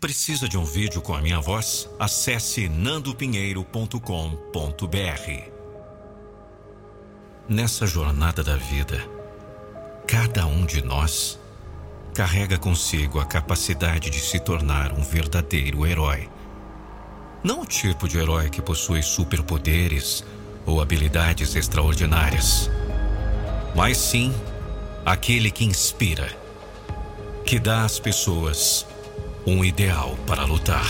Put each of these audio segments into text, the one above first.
Precisa de um vídeo com a minha voz? Acesse nandopinheiro.com.br. Nessa jornada da vida, cada um de nós carrega consigo a capacidade de se tornar um verdadeiro herói. Não o tipo de herói que possui superpoderes ou habilidades extraordinárias, mas sim aquele que inspira, que dá às pessoas um ideal para lutar.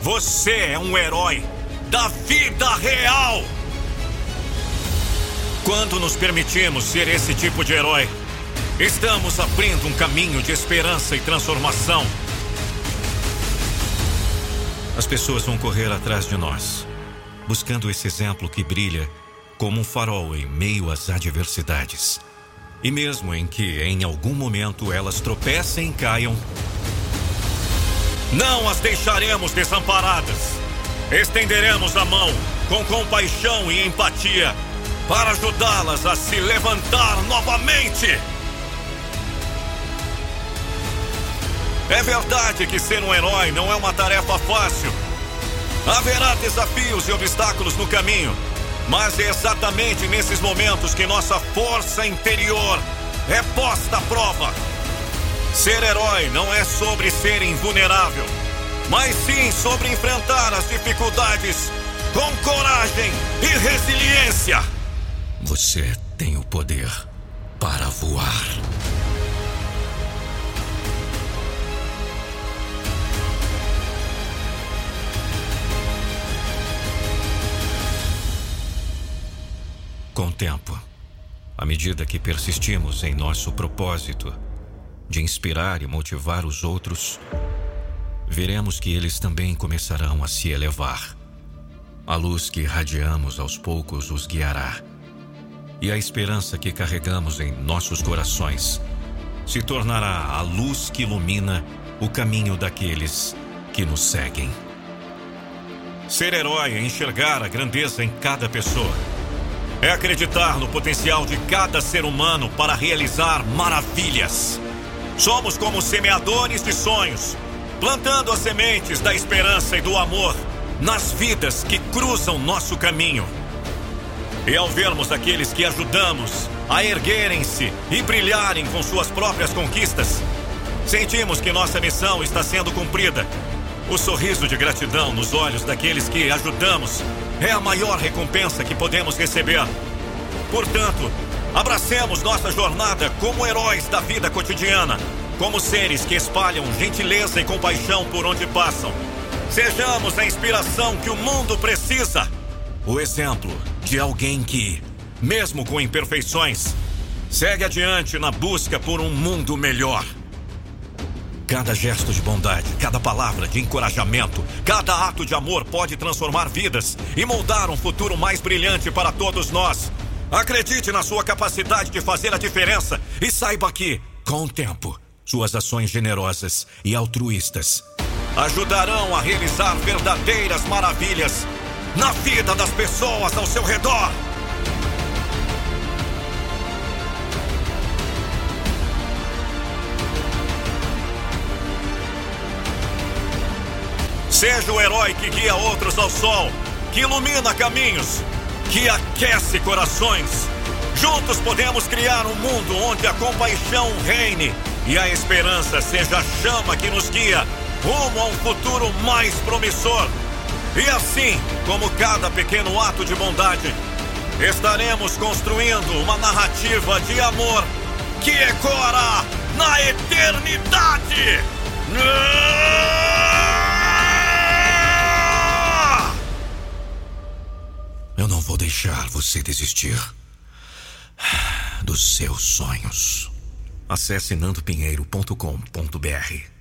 Você é um herói da vida real! Quando nos permitimos ser esse tipo de herói, estamos abrindo um caminho de esperança e transformação. As pessoas vão correr atrás de nós, buscando esse exemplo que brilha como um farol em meio às adversidades. E mesmo em que em algum momento elas tropecem e caiam, não as deixaremos desamparadas. Estenderemos a mão com compaixão e empatia para ajudá-las a se levantar novamente. É verdade que ser um herói não é uma tarefa fácil. Haverá desafios e obstáculos no caminho, mas é exatamente nesses momentos que nossa força interior é posta à prova. Ser herói não é sobre ser invulnerável, mas sim sobre enfrentar as dificuldades com coragem e resiliência. Você tem o poder Com o tempo, à medida que persistimos em nosso propósito de inspirar e motivar os outros, veremos que eles também começarão a se elevar. A luz que irradiamos aos poucos os guiará e a esperança que carregamos em nossos corações se tornará a luz que ilumina o caminho daqueles que nos seguem. Ser herói é enxergar a grandeza em cada pessoa. É acreditar no potencial de cada ser humano para realizar maravilhas. Somos como semeadores de sonhos, plantando as sementes da esperança e do amor nas vidas que cruzam nosso caminho. E ao vermos aqueles que ajudamos a erguerem-se e brilharem com suas próprias conquistas, sentimos que nossa missão está sendo cumprida. O sorriso de gratidão nos olhos daqueles que ajudamos é a maior recompensa que podemos receber. Portanto, abracemos nossa jornada como heróis da vida cotidiana, como seres que espalham gentileza e compaixão por onde passam. Sejamos a inspiração que o mundo precisa. O exemplo de alguém que, mesmo com imperfeições, segue adiante na busca por um mundo melhor. Cada gesto de bondade, cada palavra de encorajamento, cada ato de amor pode transformar vidas e moldar um futuro mais brilhante para todos nós. Acredite na sua capacidade de fazer a diferença e saiba que, com o tempo, suas ações generosas e altruístas ajudarão a realizar verdadeiras maravilhas na vida das pessoas ao seu redor. Seja o herói que guia outros ao sol, que ilumina caminhos, que aquece corações. Juntos podemos criar um mundo onde a compaixão reine e a esperança seja a chama que nos guia rumo a um futuro mais promissor. E assim, como cada pequeno ato de bondade, estaremos construindo uma narrativa de amor que ecoará na eternidade. Eu você desistir dos seus sonhos. Acesse nandopinheiro.com.br